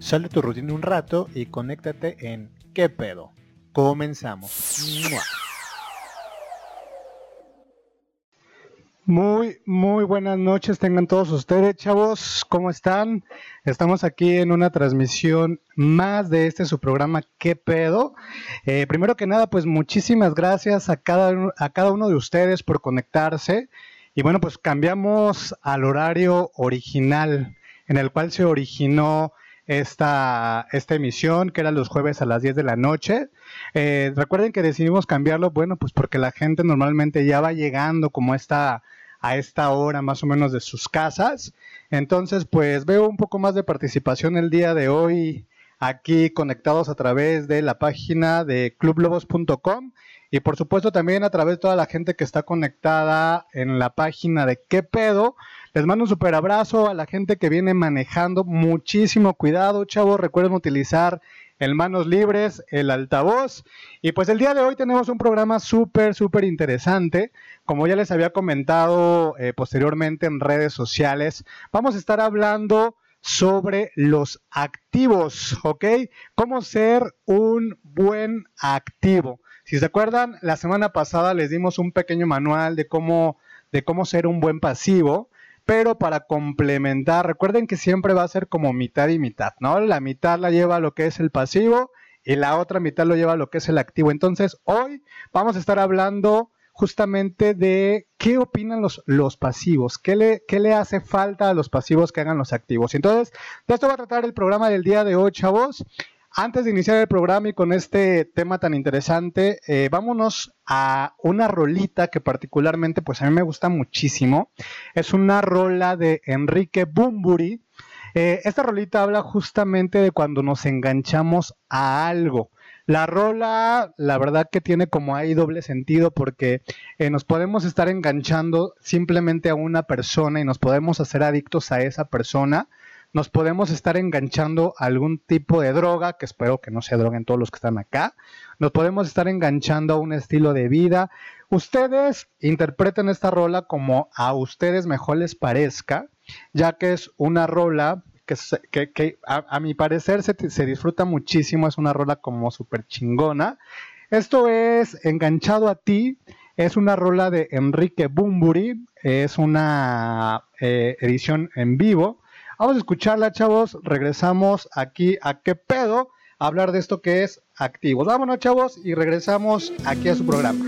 Sal tu rutina un rato y conéctate en ¿Qué pedo? Comenzamos. Muy, muy buenas noches tengan todos ustedes, chavos. ¿Cómo están? Estamos aquí en una transmisión más de este su programa ¿Qué pedo? Eh, primero que nada, pues muchísimas gracias a cada, a cada uno de ustedes por conectarse. Y bueno, pues cambiamos al horario original en el cual se originó esta, esta emisión, que era los jueves a las 10 de la noche. Eh, recuerden que decidimos cambiarlo, bueno, pues porque la gente normalmente ya va llegando como esta, a esta hora más o menos de sus casas. Entonces, pues veo un poco más de participación el día de hoy aquí conectados a través de la página de clublobos.com y por supuesto también a través de toda la gente que está conectada en la página de qué pedo les mando un super abrazo a la gente que viene manejando. Muchísimo cuidado, chavos. Recuerden utilizar el manos libres, el altavoz. Y pues el día de hoy tenemos un programa súper, súper interesante. Como ya les había comentado eh, posteriormente en redes sociales, vamos a estar hablando sobre los activos, ¿ok? Cómo ser un buen activo. Si se acuerdan, la semana pasada les dimos un pequeño manual de cómo, de cómo ser un buen pasivo pero para complementar, recuerden que siempre va a ser como mitad y mitad, ¿no? La mitad la lleva lo que es el pasivo y la otra mitad lo lleva lo que es el activo. Entonces, hoy vamos a estar hablando justamente de qué opinan los, los pasivos, qué le, qué le hace falta a los pasivos que hagan los activos. Entonces, de esto va a tratar el programa del día de hoy, chavos. Antes de iniciar el programa y con este tema tan interesante, eh, vámonos a una rolita que particularmente pues a mí me gusta muchísimo. Es una rola de Enrique Bumburi. Eh, esta rolita habla justamente de cuando nos enganchamos a algo. La rola, la verdad que tiene como ahí doble sentido porque eh, nos podemos estar enganchando simplemente a una persona y nos podemos hacer adictos a esa persona nos podemos estar enganchando a algún tipo de droga, que espero que no se droguen todos los que están acá, nos podemos estar enganchando a un estilo de vida. Ustedes interpreten esta rola como a ustedes mejor les parezca, ya que es una rola que, a, mi parecer se, se, disfruta muchísimo, es una rola como súper chingona. Esto es Enganchado a ti, es una rola de Enrique Bumburi, es una eh, edición en vivo. Vamos a escucharla, chavos. Regresamos aquí a qué pedo hablar de esto que es activos. Vámonos, chavos, y regresamos aquí a su programa.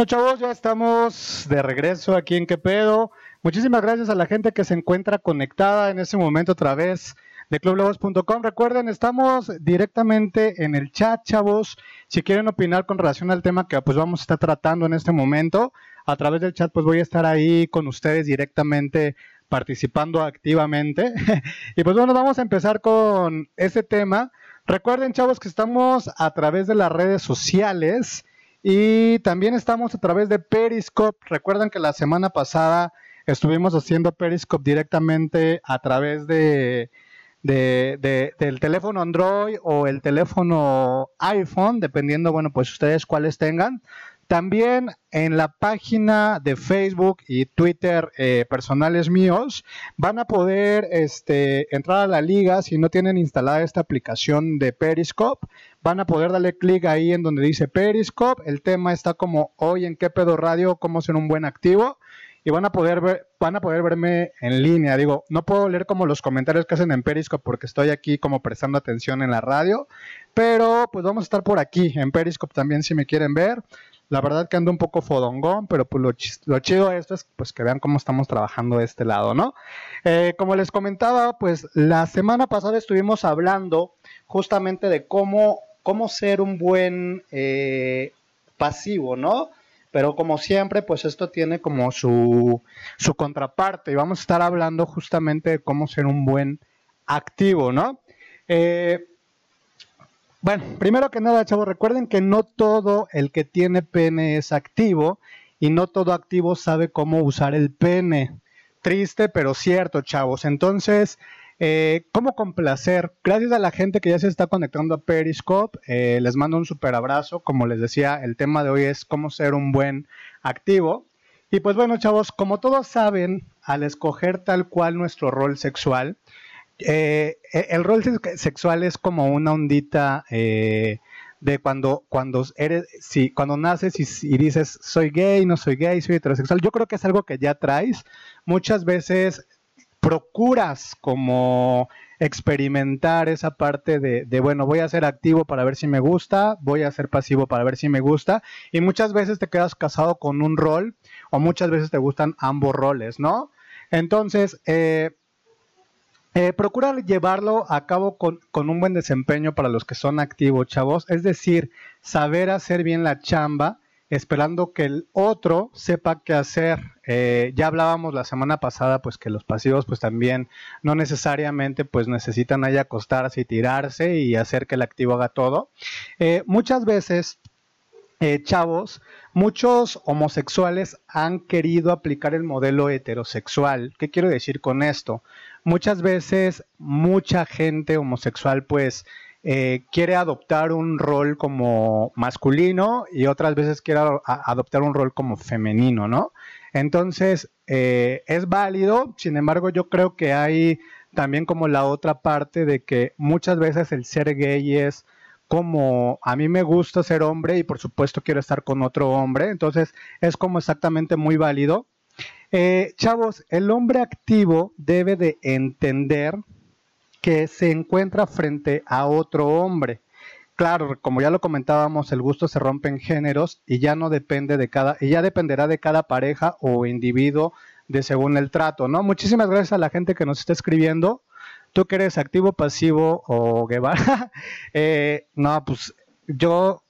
Bueno, chavos, ya estamos de regreso aquí en ¿Qué pedo? Muchísimas gracias a la gente que se encuentra conectada en este momento a través de clublobos.com. Recuerden, estamos directamente en el chat, chavos. Si quieren opinar con relación al tema que pues vamos a estar tratando en este momento, a través del chat pues voy a estar ahí con ustedes directamente participando activamente. y pues bueno, vamos a empezar con ese tema. Recuerden, chavos, que estamos a través de las redes sociales y también estamos a través de Periscope. Recuerden que la semana pasada estuvimos haciendo Periscope directamente a través de- del teléfono Android o el teléfono iPhone, dependiendo, bueno, pues ustedes cuáles tengan. También en la página de Facebook y Twitter eh, personales míos van a poder este, entrar a la liga si no tienen instalada esta aplicación de Periscope. Van a poder darle clic ahí en donde dice Periscope. El tema está como hoy en qué pedo radio, cómo ser un buen activo. Y van a poder ver, van a poder verme en línea. Digo, no puedo leer como los comentarios que hacen en Periscope porque estoy aquí como prestando atención en la radio. Pero pues vamos a estar por aquí en Periscope también si me quieren ver. La verdad que ando un poco fodongón, pero pues lo, chido de esto es pues que vean cómo estamos trabajando de este lado, ¿no? Eh, como les comentaba, pues la semana pasada estuvimos hablando justamente de cómo, cómo ser un buen eh, pasivo, ¿no? Pero como siempre, pues esto tiene como su, su contraparte y vamos a estar hablando justamente de cómo ser un buen activo, ¿no? Eh, bueno, primero que nada, chavos, recuerden que no todo el que tiene pene es activo y no todo activo sabe cómo usar el pene. Triste, pero cierto, chavos. Entonces, eh, ¿cómo complacer? Gracias a la gente que ya se está conectando a Periscope, eh, les mando un super abrazo. Como les decía, el tema de hoy es cómo ser un buen activo. Y pues bueno, chavos, como todos saben, al escoger tal cual nuestro rol sexual, eh, eh, el rol se- sexual es como una ondita eh, de cuando, cuando eres, si, cuando naces y, y dices soy gay, no soy gay, soy heterosexual. Yo creo que es algo que ya traes. Muchas veces procuras como experimentar esa parte de, de, bueno, voy a ser activo para ver si me gusta, voy a ser pasivo para ver si me gusta, y muchas veces te quedas casado con un rol o muchas veces te gustan ambos roles, ¿no? Entonces, eh, eh, procura llevarlo a cabo con, con, un buen desempeño para los que son activos, chavos. Es decir, saber hacer bien la chamba, esperando que el otro sepa qué hacer. Eh, ya hablábamos la semana pasada, pues que los pasivos, pues también no necesariamente, pues necesitan ahí acostarse y tirarse y hacer que el activo haga todo. Eh, muchas veces, eh, chavos, muchos homosexuales han querido aplicar el modelo heterosexual. ¿Qué quiero decir con esto? muchas veces mucha gente homosexual pues eh, quiere adoptar un rol como masculino y otras veces quiere adoptar un rol como femenino, ¿no? Entonces, eh, es válido, sin embargo, yo creo que hay también como la otra parte de que muchas veces el ser gay es como a mí me gusta ser hombre y por supuesto quiero estar con otro hombre, entonces es como exactamente muy válido eh, chavos, el hombre activo debe de entender que se encuentra frente a otro hombre. Claro, como ya lo comentábamos, el gusto se rompe en géneros y ya no depende de cada, y ya dependerá de cada pareja o individuo de según el trato, ¿no? Muchísimas gracias a la gente que nos está escribiendo. Tú que eres activo, pasivo o Guevara. eh, no, pues yo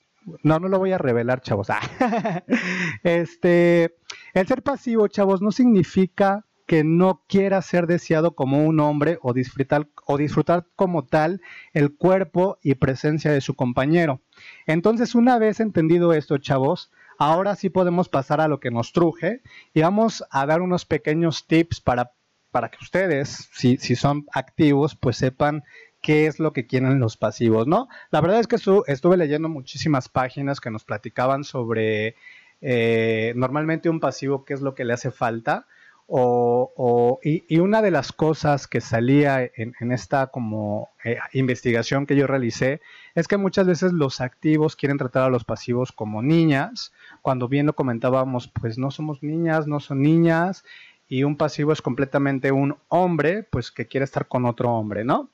no, no lo voy a revelar, chavos. este, el ser pasivo, chavos, no significa que no quiera ser deseado como un hombre o disfrutar, o disfrutar como tal el cuerpo y presencia de su compañero. Entonces, una vez entendido esto, chavos, ahora sí podemos pasar a lo que nos truje y vamos a dar unos pequeños tips para, para que ustedes, si, si son activos, pues sepan qué es lo que quieren los pasivos, ¿no? La verdad es que estuve leyendo muchísimas páginas que nos platicaban sobre eh, normalmente un pasivo, qué es lo que le hace falta. O, y, una de las cosas que salía en, esta como eh, investigación que yo realicé es que muchas veces los activos quieren tratar a los pasivos como niñas, cuando bien lo comentábamos, pues no somos niñas, no son niñas, y un pasivo es completamente un hombre, pues que quiere estar con otro hombre, ¿no?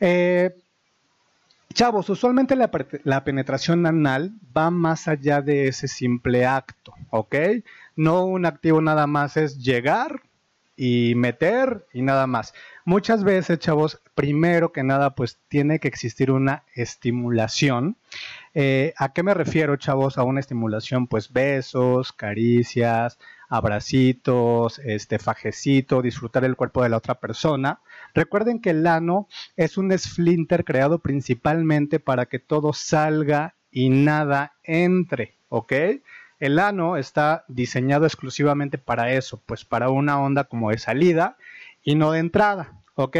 Eh, chavos, usualmente la, penetración anal va más allá de ese simple acto, ¿ok? No un activo nada más es llegar y meter y nada más. Muchas veces, chavos, primero que nada, pues tiene que existir una estimulación. Eh, ¿A qué me refiero, chavos? A una estimulación, pues besos, caricias, abracitos, este fajecito, disfrutar el cuerpo de la otra persona. Recuerden que el ano es un esflinter creado principalmente para que todo salga y nada entre, ¿ok? El ano está diseñado exclusivamente para eso, pues para una onda como de salida y no de entrada, ¿ok?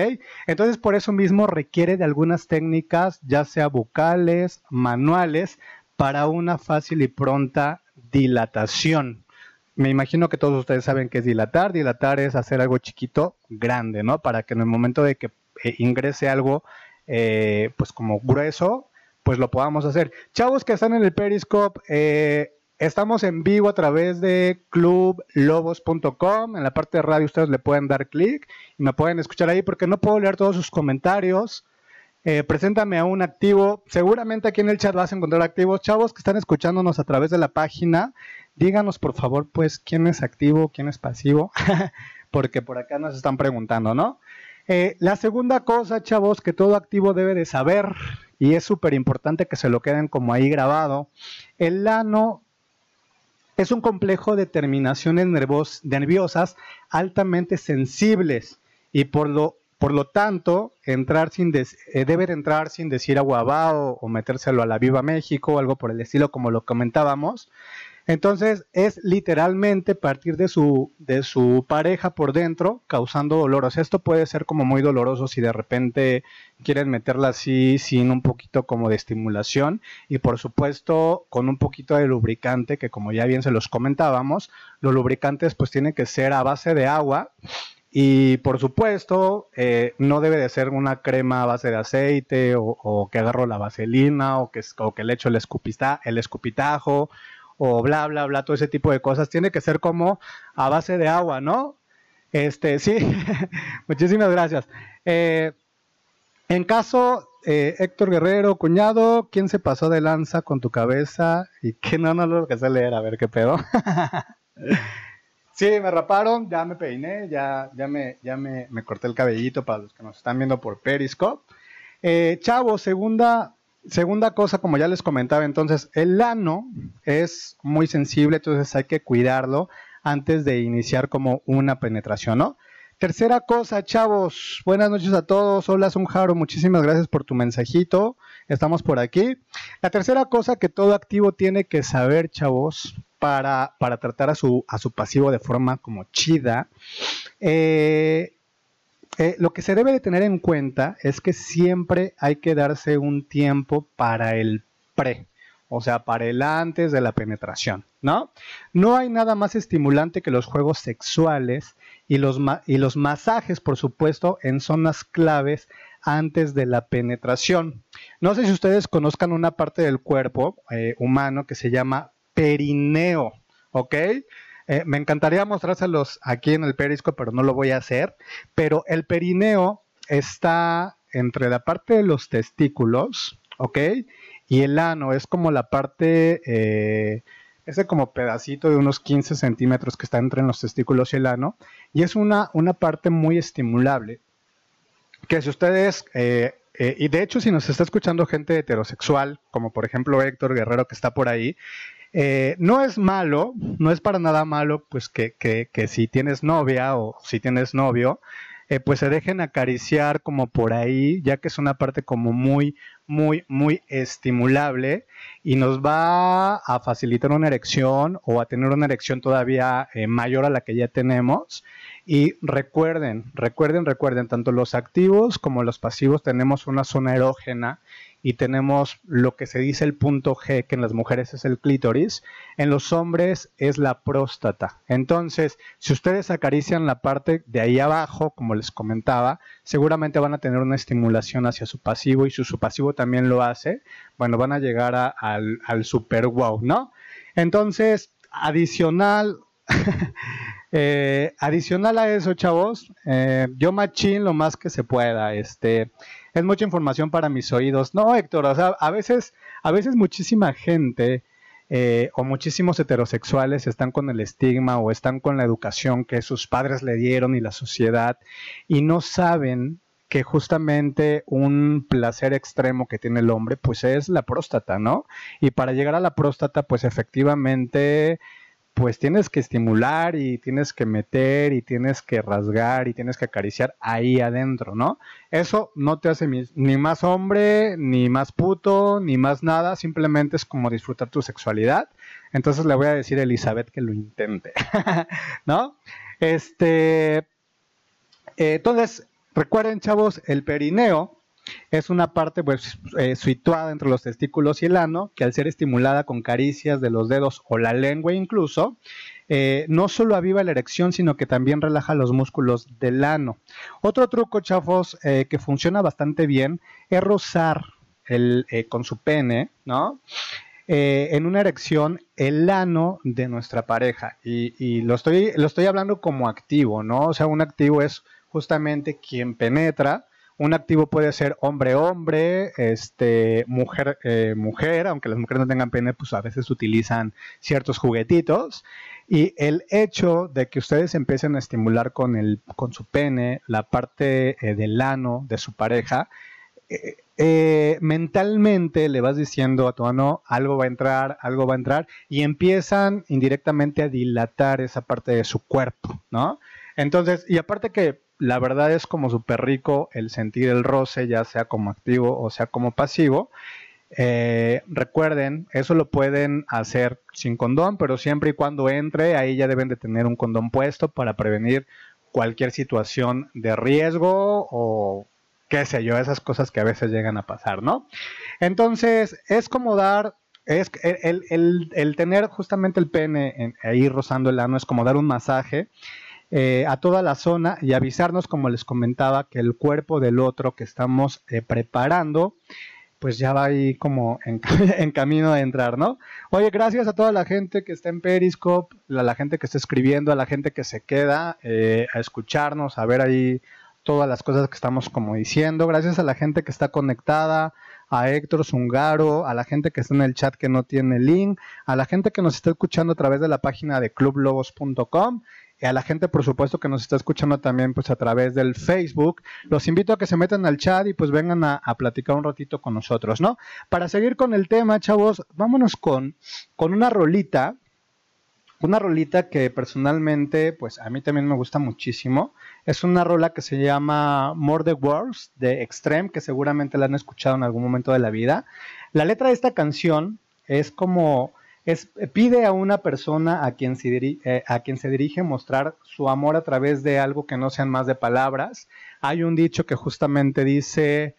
Entonces por eso mismo requiere de algunas técnicas, ya sea bucales, manuales, para una fácil y pronta dilatación me imagino que todos ustedes saben qué es dilatar. Dilatar es hacer algo chiquito, grande, ¿no? Para que en el momento de que eh, ingrese algo, eh, pues como grueso, pues lo podamos hacer. Chavos que están en el Periscope, eh, estamos en vivo a través de clublobos.com. En la parte de radio ustedes le pueden dar clic y me pueden escuchar ahí porque no puedo leer todos sus comentarios. preséntame a un activo. Seguramente aquí en el chat vas a encontrar activos. Chavos que están escuchándonos a través de la página, díganos por favor, pues, quién es activo, quién es pasivo, porque por acá nos están preguntando, ¿no? Eh, la segunda cosa, chavos, que todo activo debe de saber, y es súper importante que se lo queden como ahí grabado, el ano es un complejo de terminaciones nerviosas altamente sensibles y por lo, por lo tanto entrar sin eh, debe entrar sin decir aguabao o metérselo a la Viva México o algo por el estilo como lo comentábamos. Entonces es literalmente partir de su, de su pareja por dentro causando dolor. O sea, esto puede ser como muy doloroso si de repente quieren meterla así sin un poquito como de estimulación y por supuesto con un poquito de lubricante que como ya bien se los comentábamos, los lubricantes pues tienen que ser a base de agua. Y por supuesto, eh, no debe de ser una crema a base de aceite o, que agarro la vaselina o que, o que le echo el, escupita, el escupitajo o bla, bla, bla, todo ese tipo de cosas. Tiene que ser como a base de agua, ¿no? Este, sí, muchísimas gracias. Eh, En caso, eh, Héctor Guerrero, cuñado, ¿quién se pasó de lanza con tu cabeza? Y que no, no lo que sé leer, a ver qué pedo. sí, me raparon, ya me peiné, ya, ya, me, ya me, me corté el cabellito para los que nos están viendo por Periscope. Eh, chavo, segunda, segunda cosa, como ya les comentaba, entonces, el ano es muy sensible, entonces hay que cuidarlo antes de iniciar como una penetración, ¿no? Tercera cosa, chavos, buenas noches a todos. Hola, Jaro, muchísimas gracias por tu mensajito. Estamos por aquí. La tercera cosa que todo activo tiene que saber, chavos, para, para tratar a su, a su pasivo de forma como chida, eh, eh, lo que se debe de tener en cuenta es que siempre hay que darse un tiempo para el pre, o sea, para el antes de la penetración, ¿no? No hay nada más estimulante que los juegos sexuales y los, y los masajes, por supuesto, en zonas claves antes de la penetración. No sé si ustedes conozcan una parte del cuerpo eh, humano que se llama perineo, ¿ok? Eh, me encantaría mostrárselos aquí en el perisco, pero no lo voy a hacer. Pero el perineo está entre la parte de los testículos, ¿ok? Y el ano es como la parte, eh, ese como pedacito de unos 15 centímetros que está entre los testículos y el ano. Y es una, una parte muy estimulable. Que si ustedes, eh, y de hecho si nos está escuchando gente heterosexual, como por ejemplo Héctor Guerrero que está por ahí, eh, no es malo, no es para nada malo, pues que, si tienes novia o si tienes novio, eh, pues se dejen acariciar como por ahí, ya que es una parte como muy, muy, muy estimulable y nos va a facilitar una erección o a tener una erección todavía eh, mayor a la que ya tenemos. Y recuerden, recuerden, recuerden, tanto los activos como los pasivos tenemos una zona erógena y tenemos lo que se dice el punto G, que en las mujeres es el clítoris, en los hombres es la próstata. Entonces, si ustedes acarician la parte de ahí abajo, como les comentaba, seguramente van a tener una estimulación hacia su pasivo y si su pasivo también lo hace, bueno, van a llegar al, al super wow, ¿no? Entonces, adicional, eh, adicional a eso, chavos, eh, yo machín lo más que se pueda, este es mucha información para mis oídos. No, Héctor, o sea, a veces, a veces muchísima gente eh, o muchísimos heterosexuales están con el estigma o están con la educación que sus padres le dieron y la sociedad y no saben que justamente un placer extremo que tiene el hombre pues es la próstata, ¿no? Y para llegar a la próstata pues efectivamente pues tienes que estimular y tienes que meter y tienes que rasgar y tienes que acariciar ahí adentro, ¿no? Eso no te hace ni más hombre, ni más puto, ni más nada, simplemente es como disfrutar tu sexualidad. Entonces le voy a decir a Elizabeth que lo intente, ¿no? Este, entonces, recuerden chavos, el perineo es una parte pues, eh, situada entre los testículos y el ano, que al ser estimulada con caricias de los dedos o la lengua incluso, eh, no solo aviva la erección, sino que también relaja los músculos del ano. Otro truco, chafos, eh, que funciona bastante bien es rozar el, con su pene, ¿no? en una erección el ano de nuestra pareja. Y, y, lo, estoy, lo estoy hablando como activo, ¿no? O sea, un activo es justamente quien penetra un activo puede ser hombre-hombre, este, mujer-mujer, eh, aunque las mujeres no tengan pene, pues a veces utilizan ciertos juguetitos. Y el hecho de que ustedes empiecen a estimular con, el, con su pene la parte eh, del ano de su pareja, eh, mentalmente le vas diciendo a tu ano algo va a entrar, algo va a entrar, y empiezan indirectamente a dilatar esa parte de su cuerpo, ¿no? Entonces, y aparte que la verdad es como súper rico el sentir el roce, ya sea como activo o sea como pasivo. Eh, recuerden, eso lo pueden hacer sin condón, pero siempre y cuando entre, ahí ya deben de tener un condón puesto para prevenir cualquier situación de riesgo o qué sé yo, esas cosas que a veces llegan a pasar, ¿no? Entonces, es como dar, es el, el, el tener justamente el pene ahí rozando el ano, es como dar un masaje eh, a toda la zona y avisarnos, como les comentaba, que el cuerpo del otro que estamos eh, preparando, pues ya va ahí como en, camino de entrar, ¿no? Oye, gracias a toda la gente que está en Periscope, a la gente que está escribiendo, a la gente que se queda eh, a escucharnos, a ver ahí todas las cosas que estamos como diciendo. Gracias a la gente que está conectada, a Héctor Zungaro, a la gente que está en el chat que no tiene link, a la gente que nos está escuchando a través de la página de clublobos.com y a la gente, por supuesto, que nos está escuchando también pues a través del Facebook. Los invito a que se metan al chat y pues vengan a, a platicar un ratito con nosotros, ¿no? Para seguir con el tema, chavos, vámonos con, con una rolita una rolita que personalmente, pues a mí también me gusta muchísimo. Es una rola que se llama More the Words de Extreme, que seguramente la han escuchado en algún momento de la vida. La letra de esta canción es como, es, pide a una persona a quien, se dirige, eh, a quien se dirige mostrar su amor a través de algo que no sean más de palabras. Hay un dicho que justamente dice,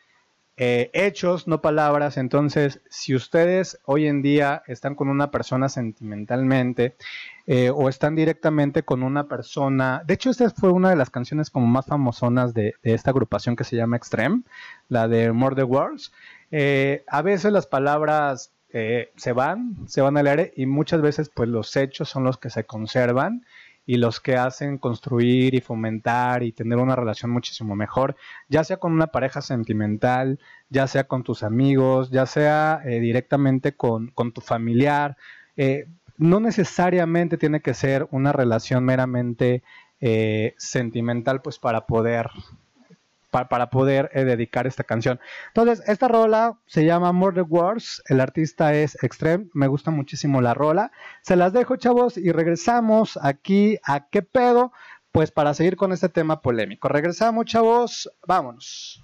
eh, hechos, no palabras. Entonces, si ustedes hoy en día están con una persona sentimentalmente eh, o están directamente con una persona, de hecho, esta fue una de las canciones como más famosonas de, de esta agrupación que se llama Extreme, la de More the Words. Eh, a veces las palabras eh, se van, se van al aire y muchas veces pues los hechos son los que se conservan y los que hacen construir y fomentar y tener una relación muchísimo mejor, ya sea con una pareja sentimental, ya sea con tus amigos, ya sea eh, directamente con, con, tu familiar. Eh, no necesariamente tiene que ser una relación meramente eh, sentimental, pues para poder para, poder eh, dedicar esta canción. Entonces, esta rola se llama Murder Wars, el artista es Extreme, me gusta muchísimo la rola. Se las dejo, chavos, y regresamos aquí a qué pedo, pues para seguir con este tema polémico. Regresamos, chavos, vámonos.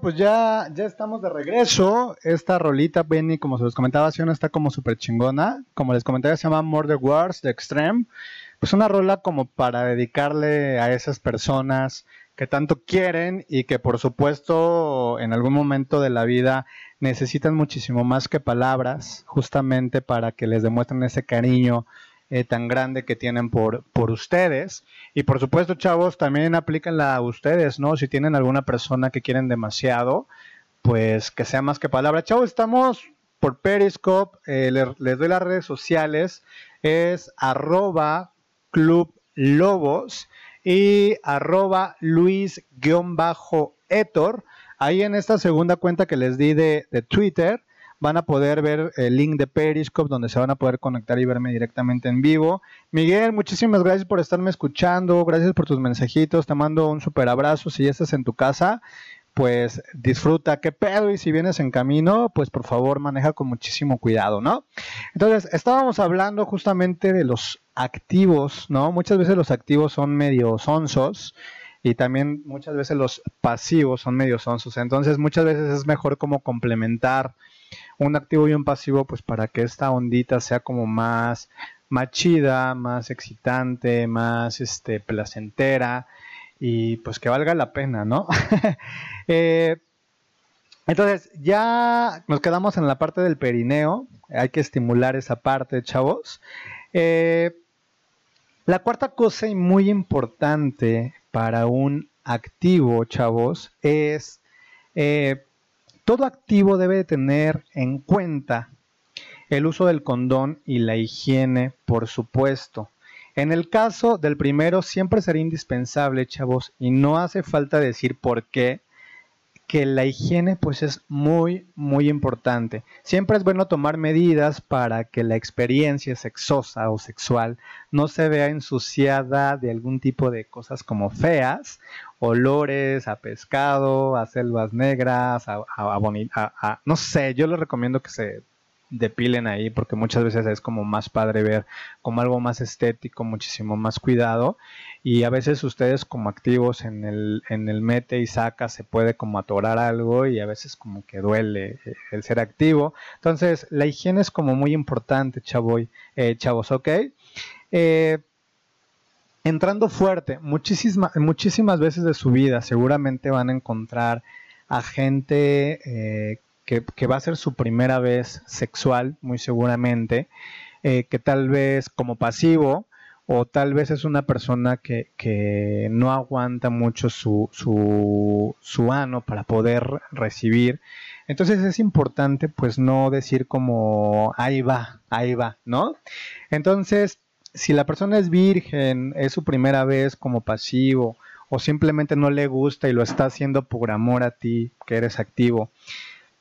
Pues ya, ya estamos de regreso. Esta rolita, Benny, como se los comentaba, sí, está como súper chingona. Como les comentaba, se llama Murder Wars de Extreme. Pues una rola como para dedicarle a esas personas que tanto quieren y que por supuesto en algún momento de la vida necesitan muchísimo más que palabras, justamente para que les demuestren ese cariño eh, tan grande que tienen por, por ustedes. Y por supuesto, chavos, también aplíquenla a ustedes, ¿no? Si tienen alguna persona que quieren demasiado, pues que sea más que palabras. Chavos, estamos por Periscope, eh, les, doy las redes sociales, es arroba club lobos y arroba luis-etor. Ahí en esta segunda cuenta que les di de, de Twitter, van a poder ver el link de Periscope donde se van a poder conectar y verme directamente en vivo. Miguel, muchísimas gracias por estarme escuchando, gracias por tus mensajitos, te mando un super abrazo si ya estás en tu casa. Pues disfruta, qué pedo, y si vienes en camino, pues por favor maneja con muchísimo cuidado, ¿no? Entonces, estábamos hablando justamente de los activos, ¿no? Muchas veces los activos son medio sonsos, y también muchas veces los pasivos son medio sonsos. Entonces muchas veces es mejor como complementar un activo y un pasivo, pues para que esta ondita sea como más, más chida, más excitante, más este, placentera y pues que valga la pena, ¿no? Eh, entonces, ya nos quedamos en la parte del perineo, hay que estimular esa parte, chavos. Eh, la cuarta cosa y muy importante para un activo, chavos, es eh, todo activo debe tener en cuenta el uso del condón y la higiene, por supuesto. En el caso del primero siempre será indispensable, chavos, y no hace falta decir por qué, que la higiene pues es muy muy importante. Siempre es bueno tomar medidas para que la experiencia sexosa o sexual no se vea ensuciada de algún tipo de cosas como feas, olores a pescado, a selvas negras, a, a no sé, yo les recomiendo que se depilen ahí porque muchas veces es como más padre ver como algo más estético, muchísimo más cuidado y a veces ustedes como activos en el, en el mete y saca se puede como atorar algo y a veces como que duele eh, el ser activo. Entonces la higiene es como muy importante, chavoy, eh, chavos, ¿ok? Eh, entrando fuerte, muchísimas, muchísimas veces de su vida seguramente van a encontrar a gente eh, que, va a ser su primera vez sexual, muy seguramente, eh, que tal vez como pasivo o tal vez es una persona que, que no aguanta mucho su, su, su, ano para poder recibir. Entonces es importante pues no decir como ahí va, ahí va, ¿no? Entonces, si la persona es virgen, es su primera vez como pasivo o simplemente no le gusta y lo está haciendo por amor a ti, que eres activo,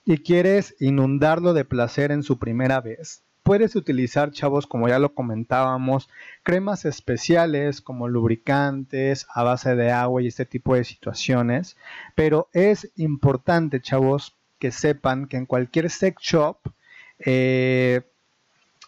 y quieres inundarlo de placer en su primera vez, puedes utilizar, chavos, como ya lo comentábamos, cremas especiales como lubricantes a base de agua y este tipo de situaciones. Pero es importante, chavos, que sepan que en cualquier sex shop eh,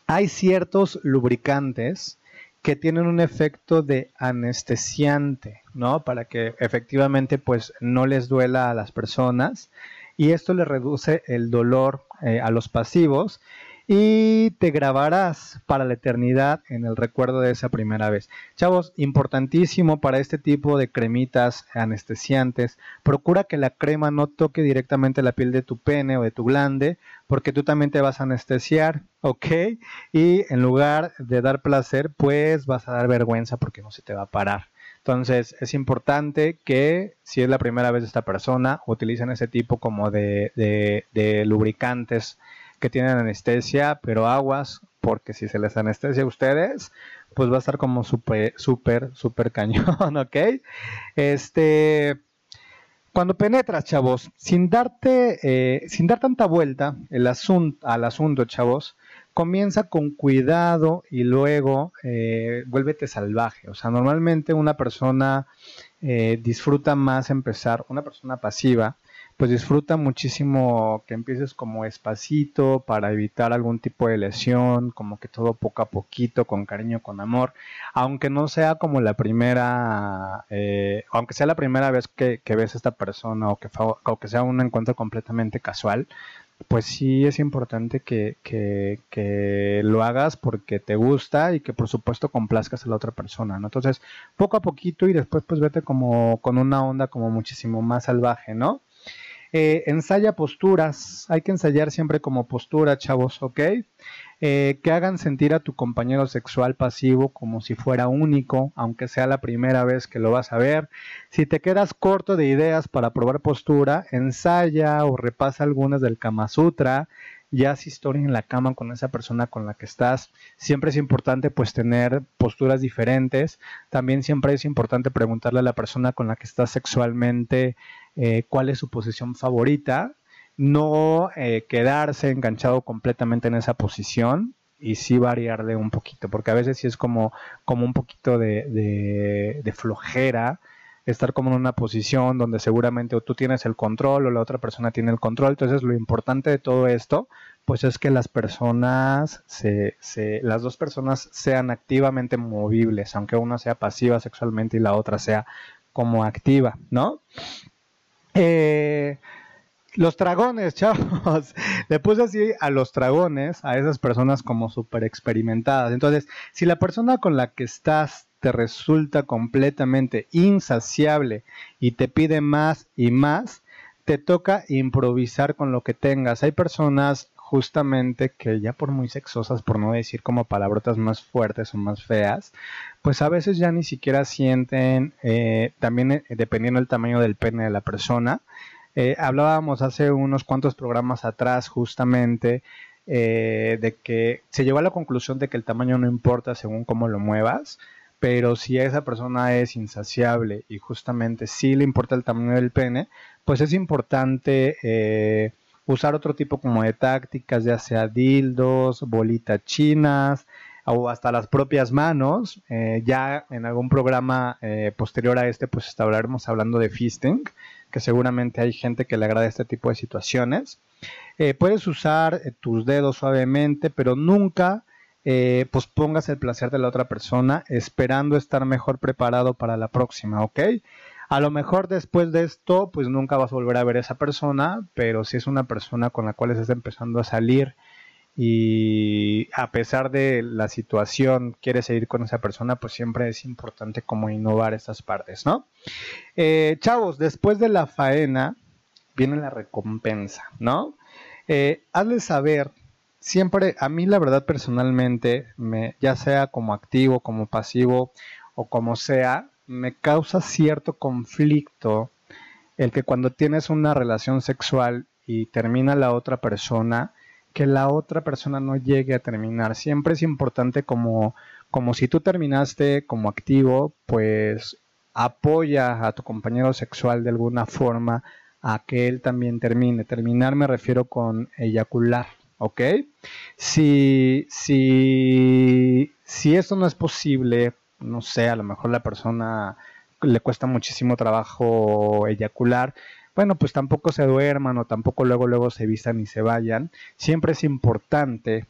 hay ciertos lubricantes que tienen un efecto de anestesiante, ¿no? Para que efectivamente pues no les duela a las personas y esto le reduce el dolor eh, a los pasivos y te grabarás para la eternidad en el recuerdo de esa primera vez. Chavos, importantísimo para este tipo de cremitas anestesiantes, procura que la crema no toque directamente la piel de tu pene o de tu glande, porque tú también te vas a anestesiar, ¿ok? Y en lugar de dar placer, pues vas a dar vergüenza porque no se te va a parar. Entonces es importante que si es la primera vez de esta persona, utilicen ese tipo como de, lubricantes que tienen anestesia, pero aguas, porque si se les anestesia a ustedes, pues va a estar como súper, súper, súper cañón, ¿ok? Este, cuando penetras, chavos, sin darte, eh, sin dar tanta vuelta el asunto, al asunto, chavos, comienza con cuidado y luego eh, vuélvete salvaje. O sea, normalmente una persona eh, disfruta más empezar, una persona pasiva, pues disfruta muchísimo que empieces como espacito para evitar algún tipo de lesión, como que todo poco a poquito, con cariño, con amor, aunque no sea como la primera, eh, aunque sea la primera vez que, ves a esta persona o que, o que sea un encuentro completamente casual, pues sí es importante que, que, lo hagas porque te gusta y que por supuesto complazcas a la otra persona, ¿no? Entonces, poco a poquito y después pues vete como con una onda como muchísimo más salvaje, ¿no? Eh, ensaya posturas, hay que ensayar siempre como postura, chavos, ¿ok? Eh, que hagan sentir a tu compañero sexual pasivo como si fuera único, aunque sea la primera vez que lo vas a ver. Si te quedas corto de ideas para probar postura, ensaya o repasa algunas del Kama Sutra, ya haz historia en la cama con esa persona con la que estás. Siempre es importante pues tener posturas diferentes. También siempre es importante preguntarle a la persona con la que estás sexualmente eh, cuál es su posición favorita no eh, quedarse enganchado completamente en esa posición y sí variarle un poquito, porque a veces sí es como, como un poquito de, de, flojera estar como en una posición donde seguramente o tú tienes el control o la otra persona tiene el control. Entonces lo importante de todo esto, pues es que las personas, se, se, las dos personas sean activamente movibles, aunque una sea pasiva sexualmente y la otra sea como activa, ¿no? Eh, los dragones, chavos. Le puse así a los dragones, a esas personas como súper experimentadas. Entonces, si la persona con la que estás te resulta completamente insaciable y te pide más y más, te toca improvisar con lo que tengas. Hay personas justamente que ya por muy sexosas, por no decir como palabrotas más fuertes o más feas, pues a veces ya ni siquiera sienten, eh, también eh, dependiendo del tamaño del pene de la persona, eh, hablábamos hace unos cuantos programas atrás justamente eh, de que se llegó a la conclusión de que el tamaño no importa según cómo lo muevas, pero si esa persona es insaciable y justamente sí le importa el tamaño del pene, pues es importante eh, usar otro tipo como de tácticas, ya sea dildos, bolitas chinas, o hasta las propias manos. ya en algún programa posterior a este, pues estaremos hablando de fisting, que seguramente hay gente que le agrada este tipo de situaciones. Eh, puedes usar eh, tus dedos suavemente, pero nunca eh, pues pongas el placer de la otra persona esperando estar mejor preparado para la próxima, ¿ok? A lo mejor después de esto, pues nunca vas a volver a ver a esa persona, pero si es una persona con la cual estás empezando a salir y a pesar de la situación quieres seguir con esa persona, pues siempre es importante como innovar estas partes, ¿no? Eh, chavos, después de la faena viene la recompensa, ¿no? Eh, hazle saber, siempre, a mí la verdad personalmente, me, ya sea como activo, como pasivo o como sea, me causa cierto conflicto el que cuando tienes una relación sexual y termina la otra persona, que la otra persona no llegue a terminar. Siempre es importante como, como si tú terminaste como activo, pues apoya a tu compañero sexual de alguna forma a que él también termine. Terminar me refiero con eyacular, ¿ok? Si, si, si esto no es posible, no sé, a lo mejor la persona le cuesta muchísimo trabajo eyacular, bueno, pues tampoco se duerman o tampoco luego luego se vistan y se vayan. Siempre es importante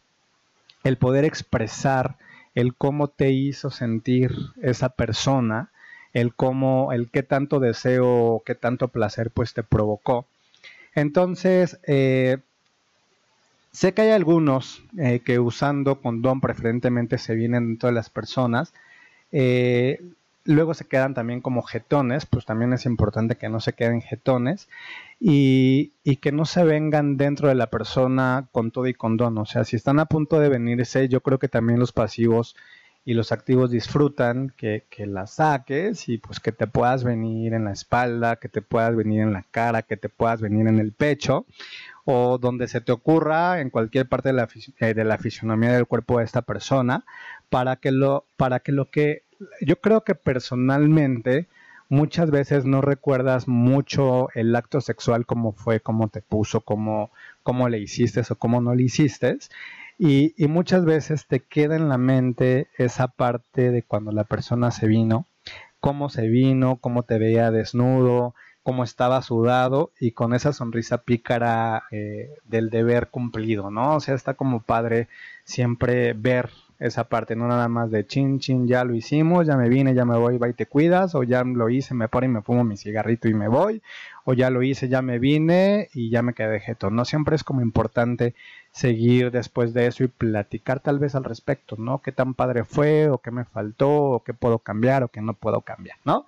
el poder expresar el cómo te hizo sentir esa persona, el cómo, el qué tanto deseo, qué tanto placer pues te provocó. Entonces, eh, sé que hay algunos eh, que usando condón preferentemente se vienen dentro de las personas. Eh, luego se quedan también como jetones, pues también es importante que no se queden jetones y, que no se vengan dentro de la persona con todo y con don. O sea, si están a punto de venirse, yo creo que también los pasivos y los activos disfrutan que, que la saques y pues que te puedas venir en la espalda, que te puedas venir en la cara, que te puedas venir en el pecho o donde se te ocurra en cualquier parte de la, eh, de la fisionomía del cuerpo de esta persona para que lo, para que lo que yo creo que personalmente muchas veces no recuerdas mucho el acto sexual, cómo fue, cómo te puso, cómo, cómo le hiciste o cómo no le hiciste. Y, y, muchas veces te queda en la mente esa parte de cuando la persona se vino, cómo se vino, cómo te veía desnudo, cómo estaba sudado y con esa sonrisa pícara eh, del deber cumplido, ¿no? O sea, está como padre siempre ver esa parte, no nada más de chin, chin, ya lo hicimos, ya me vine, ya me voy, va y te cuidas, o ya lo hice, me paro y me fumo mi cigarrito y me voy, o ya lo hice, ya me vine y ya me quedé jeto. No siempre es como importante seguir después de eso y platicar tal vez al respecto, ¿no? ¿Qué tan padre fue, o qué me faltó, o qué puedo cambiar, o qué no puedo cambiar, ¿no?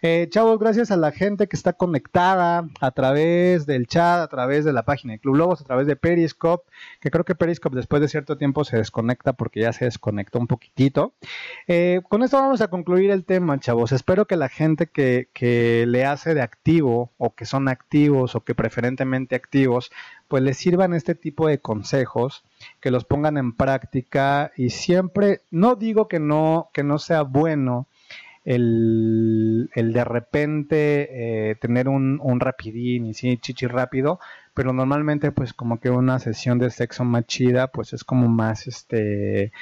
Eh, chavos, gracias a la gente que está conectada a través del chat, a través de la página de Club Lobos, a través de Periscope, que creo que Periscope después de cierto tiempo se desconecta porque ya se desconectó un poquitito. Eh, con esto vamos a concluir el tema, chavos. Espero que la gente que, que le hace de activo o que son activos o que preferentemente activos, pues les sirvan este tipo de consejos, que los pongan en práctica y siempre, no digo que no, que no sea bueno, el, de repente eh, tener un, un, rapidín y sí, chichi rápido, pero normalmente pues como que una sesión de sexo más chida pues es como más este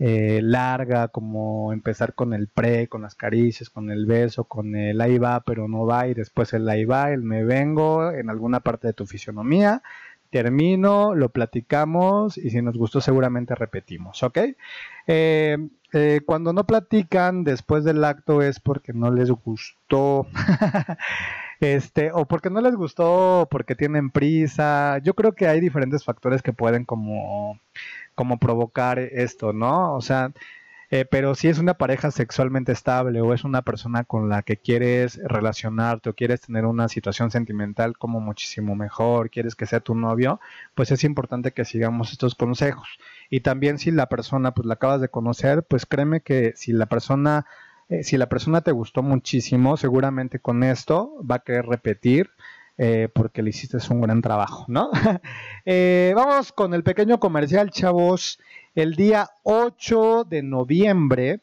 eh, larga, como empezar con el pre, con las caricias, con el beso, con el ahí va pero no va y después el ahí va, el me vengo en alguna parte de tu fisionomía termino, lo platicamos y si nos gustó seguramente repetimos, ¿ok? Eh, eh, cuando no platican después del acto es porque no les gustó. este, o porque no les gustó, porque tienen prisa. Yo creo que hay diferentes factores que pueden como, como provocar esto, ¿no? O sea, eh, pero si es una pareja sexualmente estable o es una persona con la que quieres relacionarte o quieres tener una situación sentimental como muchísimo mejor, quieres que sea tu novio, pues es importante que sigamos estos consejos. Y también si la persona, pues la acabas de conocer, pues créeme que si la persona, eh, si la persona te gustó muchísimo, seguramente con esto va a querer repetir. Eh, porque le hiciste un gran trabajo, ¿no? vamos con el pequeño comercial, chavos. El día 8 de noviembre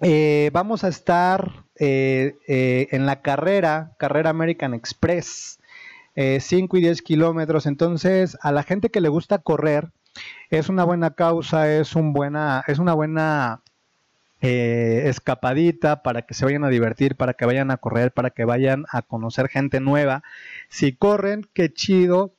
eh, vamos a estar eh, eh, en la carrera, carrera American Express, 5 y 10 kilómetros. Entonces, a la gente que le gusta correr, es una buena causa, es, un buena, es una buena escapadita para que se vayan a divertir, para que vayan a correr, para que vayan a conocer gente nueva. Si corren, qué chido,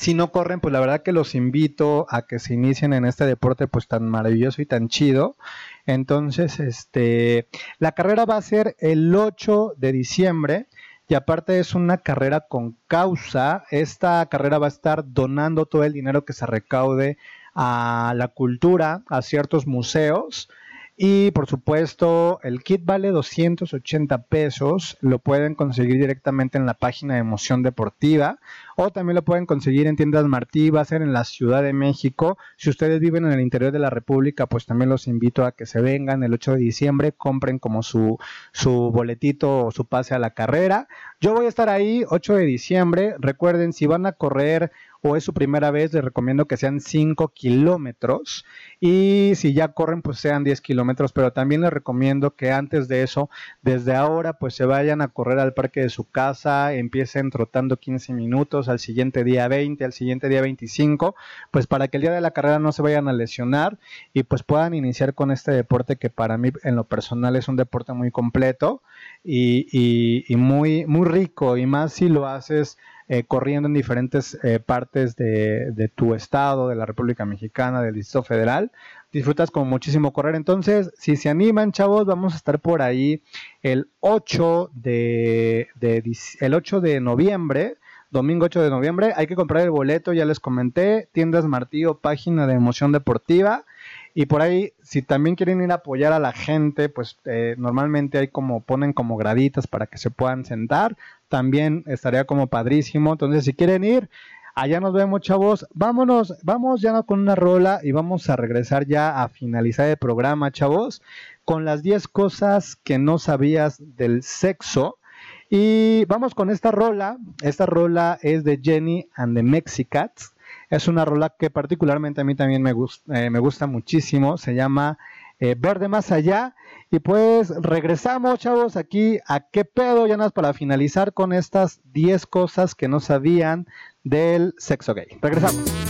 si no corren, pues la verdad que los invito a que se inicien en este deporte pues tan maravilloso y tan chido. Entonces, este, la carrera va a ser el 8 de diciembre y aparte es una carrera con causa. Esta carrera va a estar donando todo el dinero que se recaude a la cultura, a ciertos museos y por supuesto, el kit vale 280 pesos. Lo pueden conseguir directamente en la página de Emoción Deportiva o también lo pueden conseguir en tiendas Martí. Va a ser en la Ciudad de México. Si ustedes viven en el interior de la República, pues también los invito a que se vengan el 8 de diciembre, compren como su, su boletito o su pase a la carrera. Yo voy a estar ahí 8 de diciembre. Recuerden, si van a correr o es su primera vez, les recomiendo que sean 5 kilómetros. Y si ya corren, pues sean 10 kilómetros, pero también les recomiendo que antes de eso, desde ahora, pues se vayan a correr al parque de su casa, empiecen trotando 15 minutos, al siguiente día 20, al siguiente día 25, pues para que el día de la carrera no se vayan a lesionar y pues puedan iniciar con este deporte que para mí en lo personal es un deporte muy completo y, y muy, muy rico. Y más si lo haces eh, corriendo en diferentes eh, partes de, tu estado, de la República Mexicana, del Distrito Federal. Disfrutas con muchísimo correr. Entonces, si se animan, chavos, vamos a estar por ahí el 8 de, el 8 de noviembre. Domingo 8 de noviembre, hay que comprar el boleto, ya les comenté, tiendas Martillo, página de emoción deportiva. Y por ahí, si también quieren ir a apoyar a la gente, pues eh, normalmente hay como, ponen como graditas para que se puedan sentar. También estaría como padrísimo. Entonces, si quieren ir, allá nos vemos, chavos. Vámonos, vamos ya con una rola y vamos a regresar ya a finalizar el programa, chavos, con las 10 cosas que no sabías del sexo. Y vamos con esta rola. Esta rola es de Jenny and the Mexicats. Es una rola que particularmente a mí también me, gusta, eh, me gusta muchísimo. Se llama eh, Verde Más Allá. Y pues regresamos, chavos, aquí a qué pedo, nada para finalizar con estas 10 cosas que no sabían del sexo gay. Regresamos.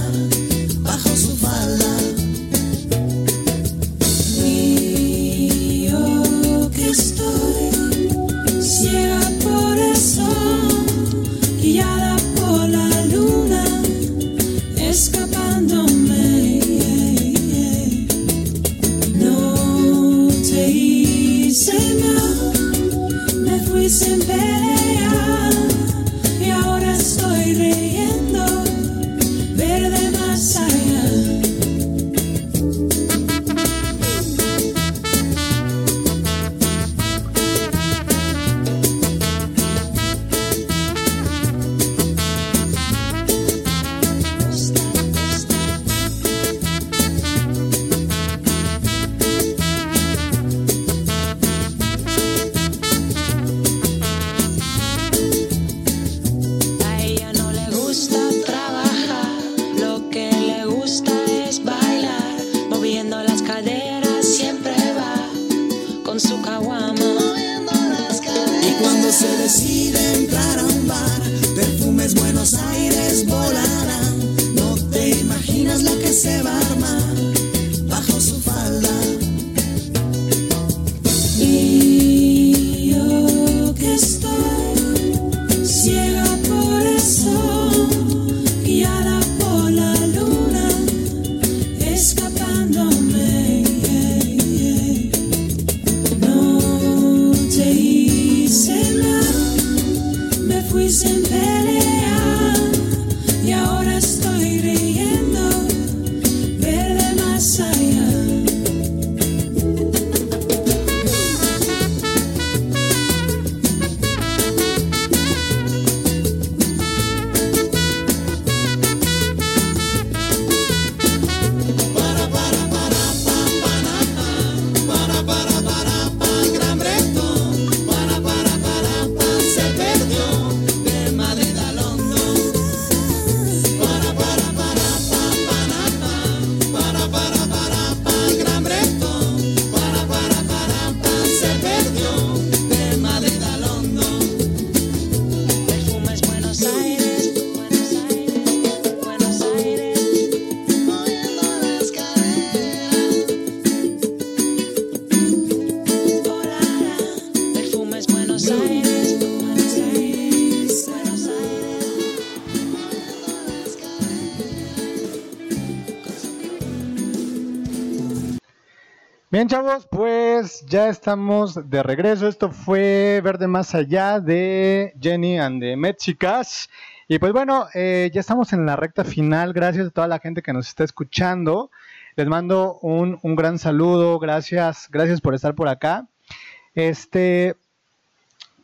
Bien, chavos, pues ya estamos de regreso. Esto fue Verde Más Allá de Jenny and the Mexicas. Y pues bueno, eh, ya estamos en la recta final. Gracias a toda la gente que nos está escuchando. Les mando un, un gran saludo. Gracias, gracias por estar por acá. Este,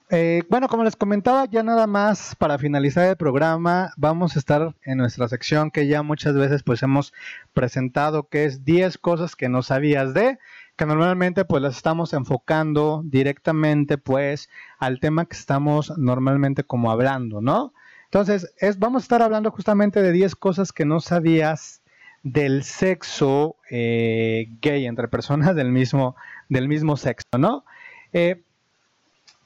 eh, bueno, como les comentaba, ya nada más para finalizar el programa, vamos a estar en nuestra sección que ya muchas veces pues hemos presentado, que es 10 cosas que no sabías de, que normalmente pues las estamos enfocando directamente pues al tema que estamos normalmente como hablando, ¿no? Entonces, es, vamos a estar hablando justamente de 10 cosas que no sabías del sexo eh, gay entre personas del mismo, del mismo sexo, ¿no? Eh,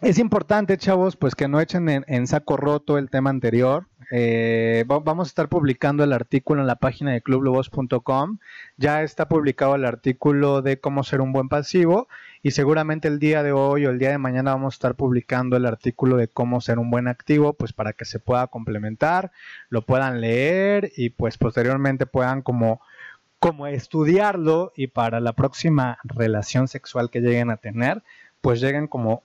es importante, chavos, pues que no echen en, saco roto el tema anterior. Eh, va- vamos a estar publicando el artículo en la página de clublobos.com. Ya está publicado el artículo de cómo ser un buen pasivo y seguramente el día de hoy o el día de mañana vamos a estar publicando el artículo de cómo ser un buen activo, pues para que se pueda complementar, lo puedan leer y pues posteriormente puedan como como estudiarlo y para la próxima relación sexual que lleguen a tener, pues lleguen como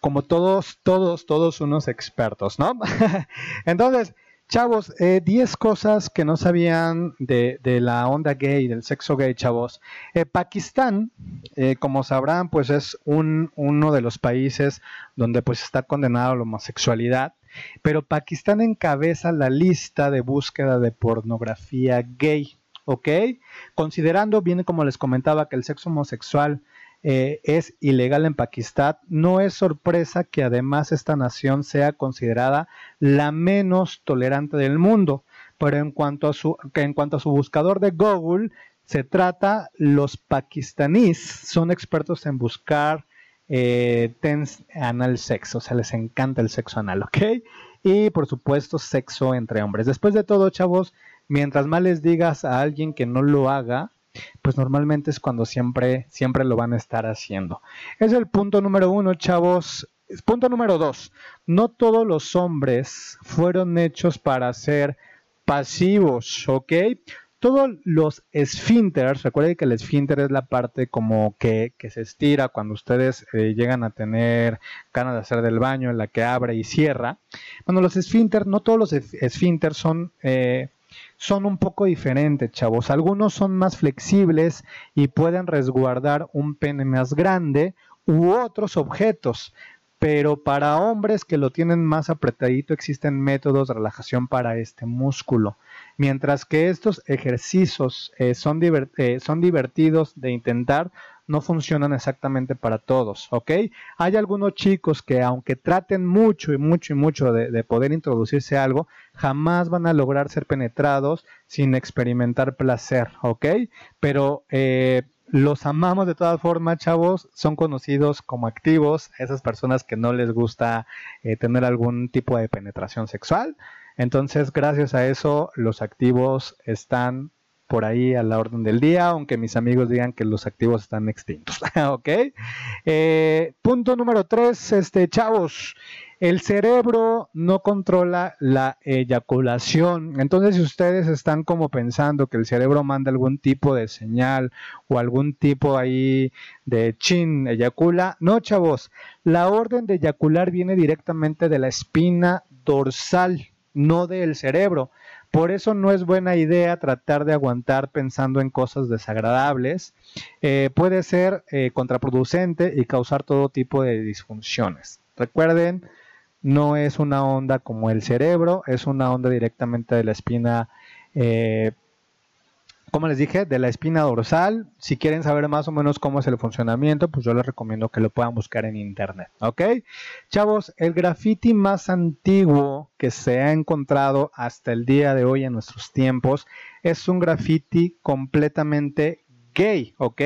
como todos, todos, todos unos expertos, ¿no? Entonces, chavos, eh, 10 cosas que no sabían de, la onda gay, del sexo gay, chavos. Eh, Pakistán, eh, como sabrán, pues es un, uno de los países donde pues está condenado la homosexualidad, pero Pakistán encabeza la lista de búsqueda de pornografía gay, ¿ok? Considerando bien, como les comentaba, que el sexo homosexual eh, es ilegal en Pakistán, no es sorpresa que además esta nación sea considerada la menos tolerante del mundo. Pero en cuanto a su, en cuanto a su buscador de Google, se trata, los pakistaníes son expertos en buscar eh, tense anal sex, o sea, les encanta el sexo anal, ¿ok? Y por supuesto, sexo entre hombres. Después de todo, chavos, mientras más les digas a alguien que no lo haga, pues normalmente es cuando siempre, siempre lo van a estar haciendo. Es el punto número uno, chavos. Punto número dos, no todos los hombres fueron hechos para ser pasivos, ¿ok? Todos los esfínteres, recuerden que el esfínter es la parte como que, se estira cuando ustedes eh, llegan a tener ganas de hacer del baño, en la que abre y cierra. Bueno, los esfínteres, no todos los esfínteres son eh, son un poco diferentes, chavos. Algunos son más flexibles y pueden resguardar un pene más grande u otros objetos. Pero para hombres que lo tienen más apretadito existen métodos de relajación para este músculo. Mientras que estos ejercicios eh, eh, son divertidos de intentar, no funcionan exactamente para todos, ¿ok? Hay algunos chicos que aunque traten mucho y mucho y mucho de, poder introducirse algo, jamás van a lograr ser penetrados sin experimentar placer, ¿ok? Pero eh, los amamos de todas formas, chavos, son conocidos como activos, esas personas que no les gusta eh, tener algún tipo de penetración sexual. Entonces, gracias a eso, los activos están por ahí a la orden del día, aunque mis amigos digan que los activos están extintos. ¿Ok? Eh, punto número tres, este, chavos. El cerebro no controla la eyaculación. Entonces, si ustedes están como pensando que el cerebro manda algún tipo de señal o algún tipo ahí de chin, eyacula, no, chavos. La orden de eyacular viene directamente de la espina dorsal, no del cerebro. Por eso no es buena idea tratar de aguantar pensando en cosas desagradables. Eh, puede ser eh, contraproducente y causar todo tipo de disfunciones. Recuerden, no es una onda como el cerebro, es una onda directamente de la espina eh, como les dije, de la espina dorsal. Si quieren saber más o menos cómo es el funcionamiento, pues yo les recomiendo que lo puedan buscar en internet. ¿Ok? Chavos, el graffiti más antiguo que se ha encontrado hasta el día de hoy en nuestros tiempos es un graffiti completamente gay. ¿Ok?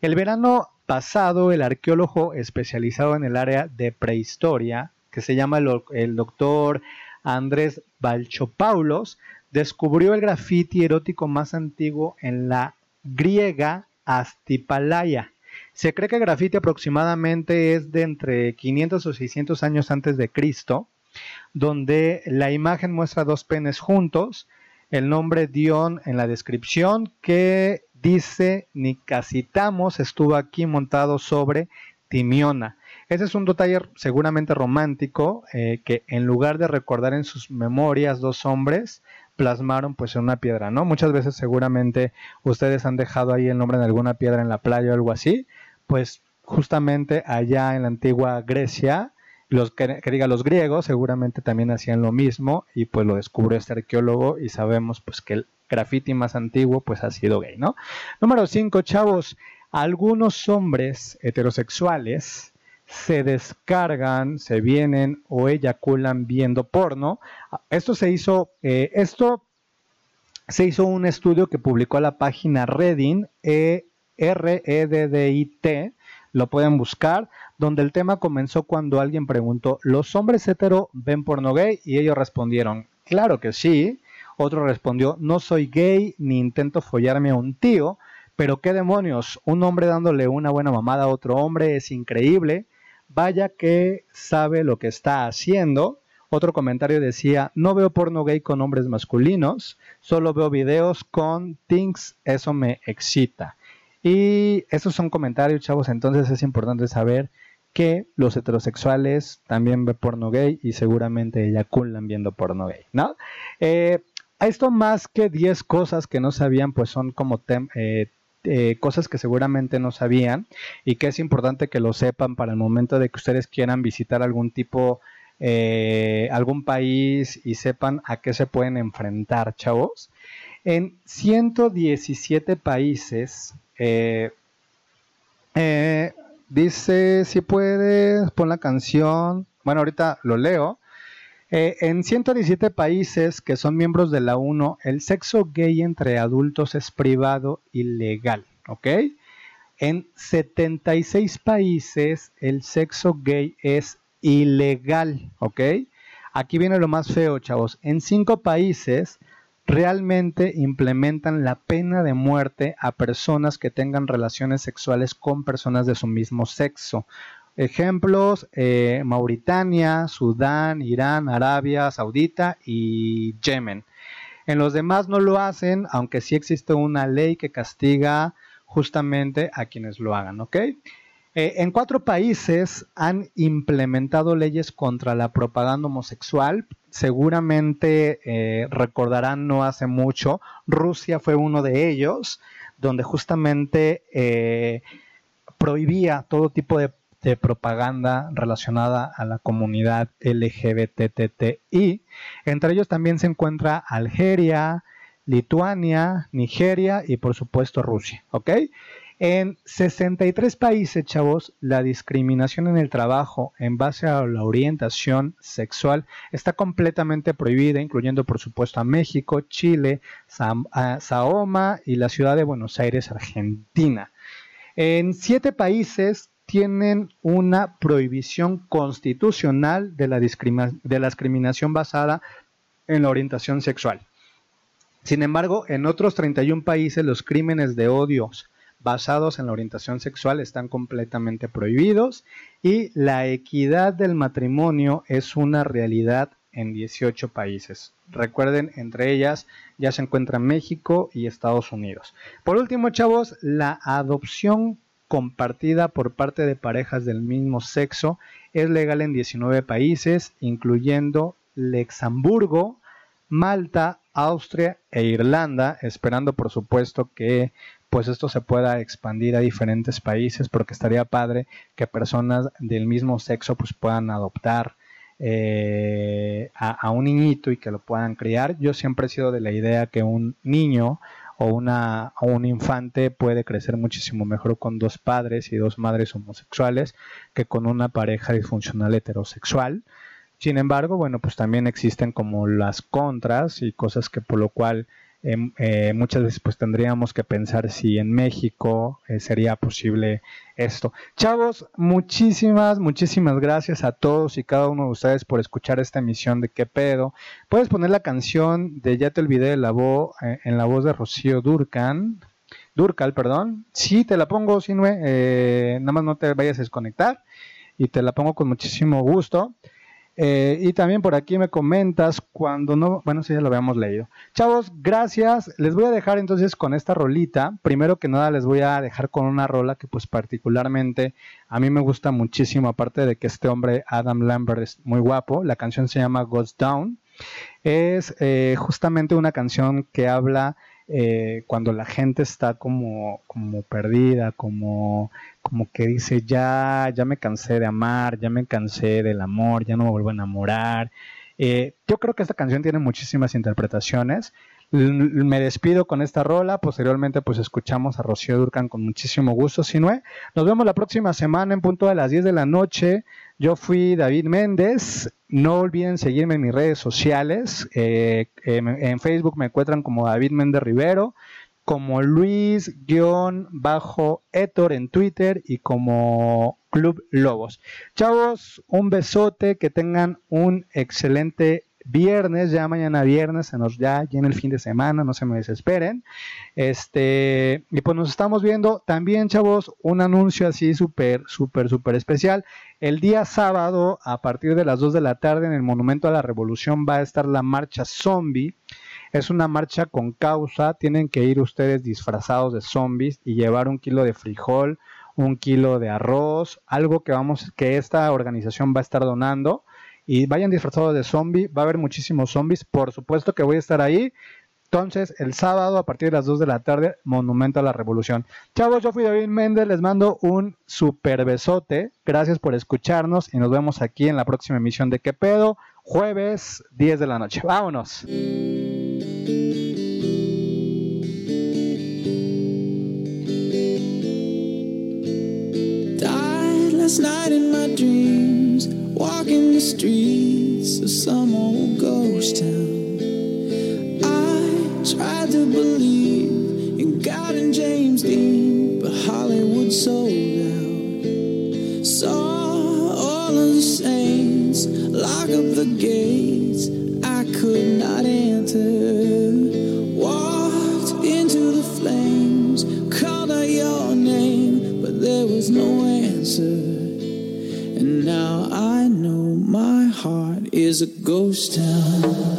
El verano pasado, el arqueólogo especializado en el área de prehistoria, que se llama el, el doctor Andrés Balchopaulos, descubrió el grafiti erótico más antiguo en la griega Astipalaya. Se cree que el grafiti aproximadamente es de entre 500 o 600 años antes de Cristo, donde la imagen muestra dos penes juntos, el nombre Dion en la descripción que dice Nicasitamos estuvo aquí montado sobre Timiona. Ese es un detalle seguramente romántico eh, que en lugar de recordar en sus memorias dos hombres, plasmaron pues en una piedra, ¿no? Muchas veces seguramente ustedes han dejado ahí el nombre en alguna piedra en la playa o algo así, pues justamente allá en la antigua Grecia, los que, diga los griegos seguramente también hacían lo mismo y pues lo descubrió este arqueólogo y sabemos pues que el graffiti más antiguo pues ha sido gay, ¿no? Número 5, chavos, algunos hombres heterosexuales se descargan, se vienen o eyaculan viendo porno. Esto se hizo, eh, esto se hizo un estudio que publicó la página Redding, e R E D D I T, lo pueden buscar, donde el tema comenzó cuando alguien preguntó, ¿los hombres hetero ven porno gay? Y ellos respondieron, claro que sí. Otro respondió, no soy gay ni intento follarme a un tío, pero qué demonios, un hombre dándole una buena mamada a otro hombre es increíble vaya que sabe lo que está haciendo. Otro comentario decía, no veo porno gay con hombres masculinos, solo veo videos con things, eso me excita. Y esos son comentarios, chavos, entonces es importante saber que los heterosexuales también ven porno gay y seguramente eyaculan viendo porno gay, ¿no? Eh, esto más que 10 cosas que no sabían, pues son como eh, eh, cosas que seguramente no sabían y que es importante que lo sepan para el momento de que ustedes quieran visitar algún tipo, eh, algún país y sepan a qué se pueden enfrentar, chavos. En 117 países, eh, dice, si puedes, pon la canción, bueno, ahorita lo leo. Eh, en 117 países que son miembros de la ONU, el sexo gay entre adultos es privado y legal, ¿ok? En 76 países el sexo gay es ilegal, ¿ok? Aquí viene lo más feo, chavos. En 5 países realmente implementan la pena de muerte a personas que tengan relaciones sexuales con personas de su mismo sexo. Ejemplos, eh, Mauritania, Sudán, Irán, Arabia Saudita y Yemen. En los demás no lo hacen, aunque sí existe una ley que castiga justamente a quienes lo hagan. Eh, en cuatro países han implementado leyes contra la propaganda homosexual. Seguramente eh, recordarán no hace mucho, Rusia fue uno de ellos, donde justamente prohibía todo tipo de de propaganda relacionada a la comunidad LGBTTI. Entre ellos también se encuentra Algeria, Lituania, Nigeria y por supuesto Rusia. ¿Ok? En 63 países, chavos, la discriminación en el trabajo en base a la orientación sexual está completamente prohibida, incluyendo por supuesto a México, Chile, Saoma y la ciudad de Buenos Aires, Argentina. En siete países tienen una prohibición constitucional de la, de la discriminación basada en la orientación sexual. Sin embargo, en otros 31 países los crímenes de odios basados en la orientación sexual están completamente prohibidos y la equidad del matrimonio es una realidad en 18 países. Recuerden, entre ellas ya se encuentran México y Estados Unidos. Por último, chavos, la adopción compartida por parte de parejas del mismo sexo es legal en 19 países, incluyendo Luxemburgo, Malta, Austria e Irlanda, esperando por supuesto que pues esto se pueda expandir a diferentes países porque estaría padre que personas del mismo sexo pues puedan adoptar eh, a, a, un niñito y que lo puedan criar. Yo siempre he sido de la idea que un niño o, una, un infante puede crecer muchísimo mejor con dos padres y dos madres homosexuales que con una pareja disfuncional heterosexual. Sin embargo, bueno, pues también existen como las contras y cosas que por lo cual Em, eh, muchas veces pues tendríamos que pensar si en México eh, sería posible esto. Chavos, muchísimas, muchísimas gracias a todos y cada uno de ustedes por escuchar esta emisión de qué pedo. Puedes poner la canción de Ya te olvidé de la voz eh, en la voz de Rocío Durcan. Durcal, perdón. Sí, te la pongo, Sinue. nada más no te vayas a desconectar. Y te la pongo con muchísimo gusto. Eh, y también por aquí me comentas cuando no, bueno, sí ya lo habíamos leído. Chavos, gracias. Les voy a dejar entonces con esta rolita. Primero que nada les voy a dejar con una rola que pues particularmente a mí me gusta muchísimo, aparte de que este hombre Adam Lambert es muy guapo. La canción se llama Goes Down. Es eh, justamente una canción que habla eh, cuando la gente está como, como perdida, como, como que dice, ya, ya me cansé de amar, ya me cansé del amor, ya no me vuelvo a enamorar. Eh, yo creo que esta canción tiene muchísimas interpretaciones. Me despido con esta rola. Posteriormente, pues escuchamos a Rocío Durcan con muchísimo gusto. Sinue. Nos vemos la próxima semana en punto de las 10 de la noche. Yo fui David Méndez. No olviden seguirme en mis redes sociales. Eh, en Facebook me encuentran como David Méndez Rivero, como Luis-Etor en Twitter y como Club Lobos. Chavos, un besote, que tengan un excelente viernes, ya mañana viernes, se nos ya, en el fin de semana, no se me desesperen. Este, y pues nos estamos viendo también, chavos, un anuncio así súper, súper, súper especial. El día sábado, a partir de las 2 de la tarde, en el Monumento a la Revolución va a estar la marcha zombie. Es una marcha con causa, tienen que ir ustedes disfrazados de zombies y llevar un kilo de frijol, un kilo de arroz, algo que vamos, que esta organización va a estar donando y vayan disfrazados de zombie, va a haber muchísimos zombies, por supuesto que voy a estar ahí. Entonces, el sábado a partir de las 2 de la tarde, Monumento a la Revolución. Chavos, yo fui David Méndez, les mando un super besote. Gracias por escucharnos y nos vemos aquí en la próxima emisión de ¿Qué pedo? Jueves 10 de la noche. Vámonos. last night in my dreams, walking the streets of some old ghost town. I tried to believe in God and James Dean, but Hollywood sold out. Saw all of the saints lock up the gates I could not enter. Ghost Town.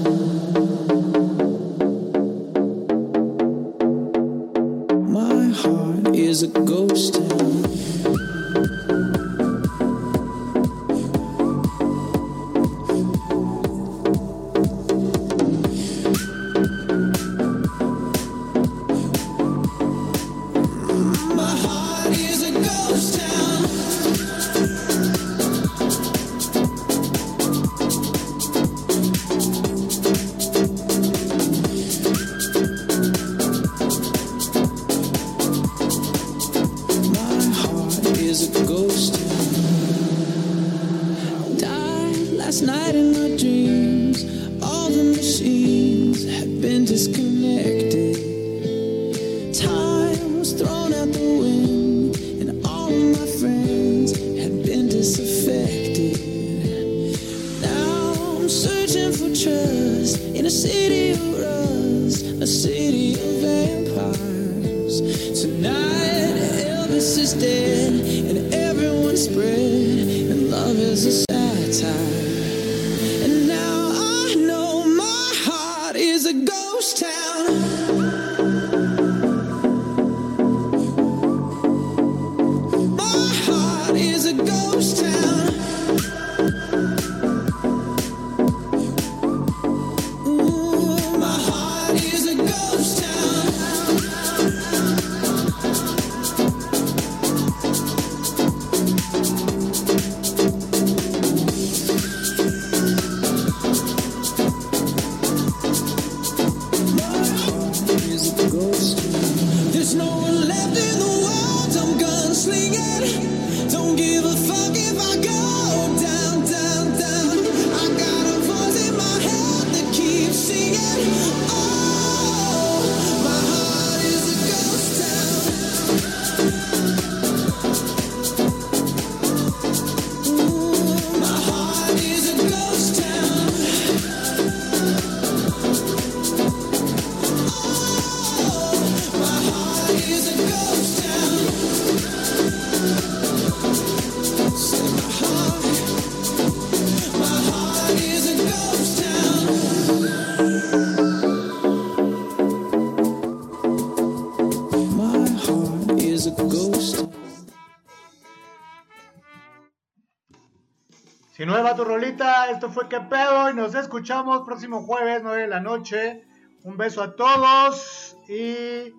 fue Que Pedo y nos escuchamos próximo jueves, 9 de la noche. Un beso a todos y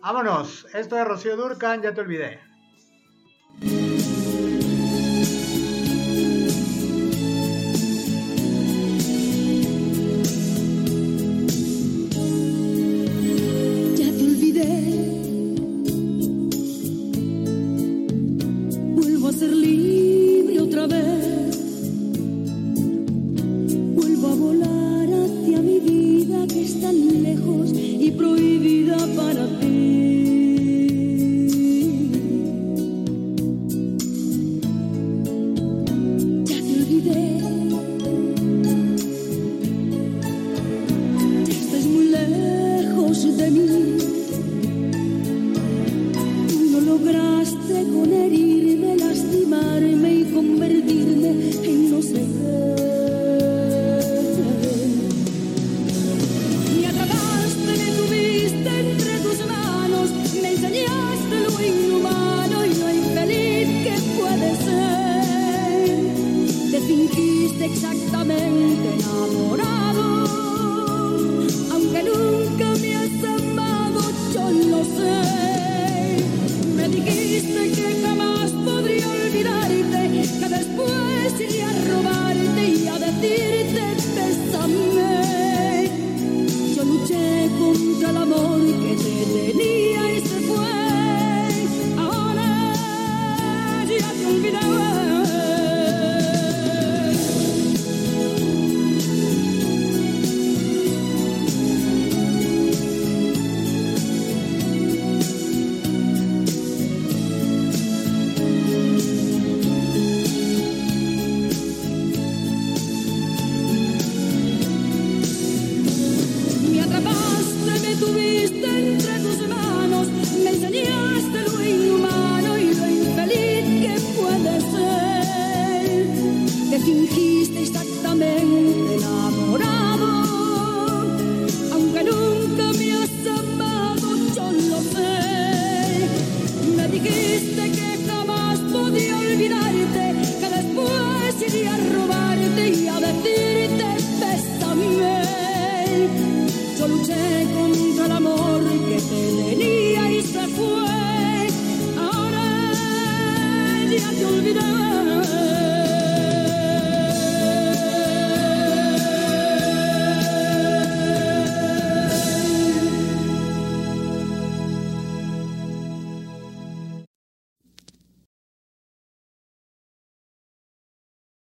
vámonos. Esto es Rocío Durcan, ya te olvidé.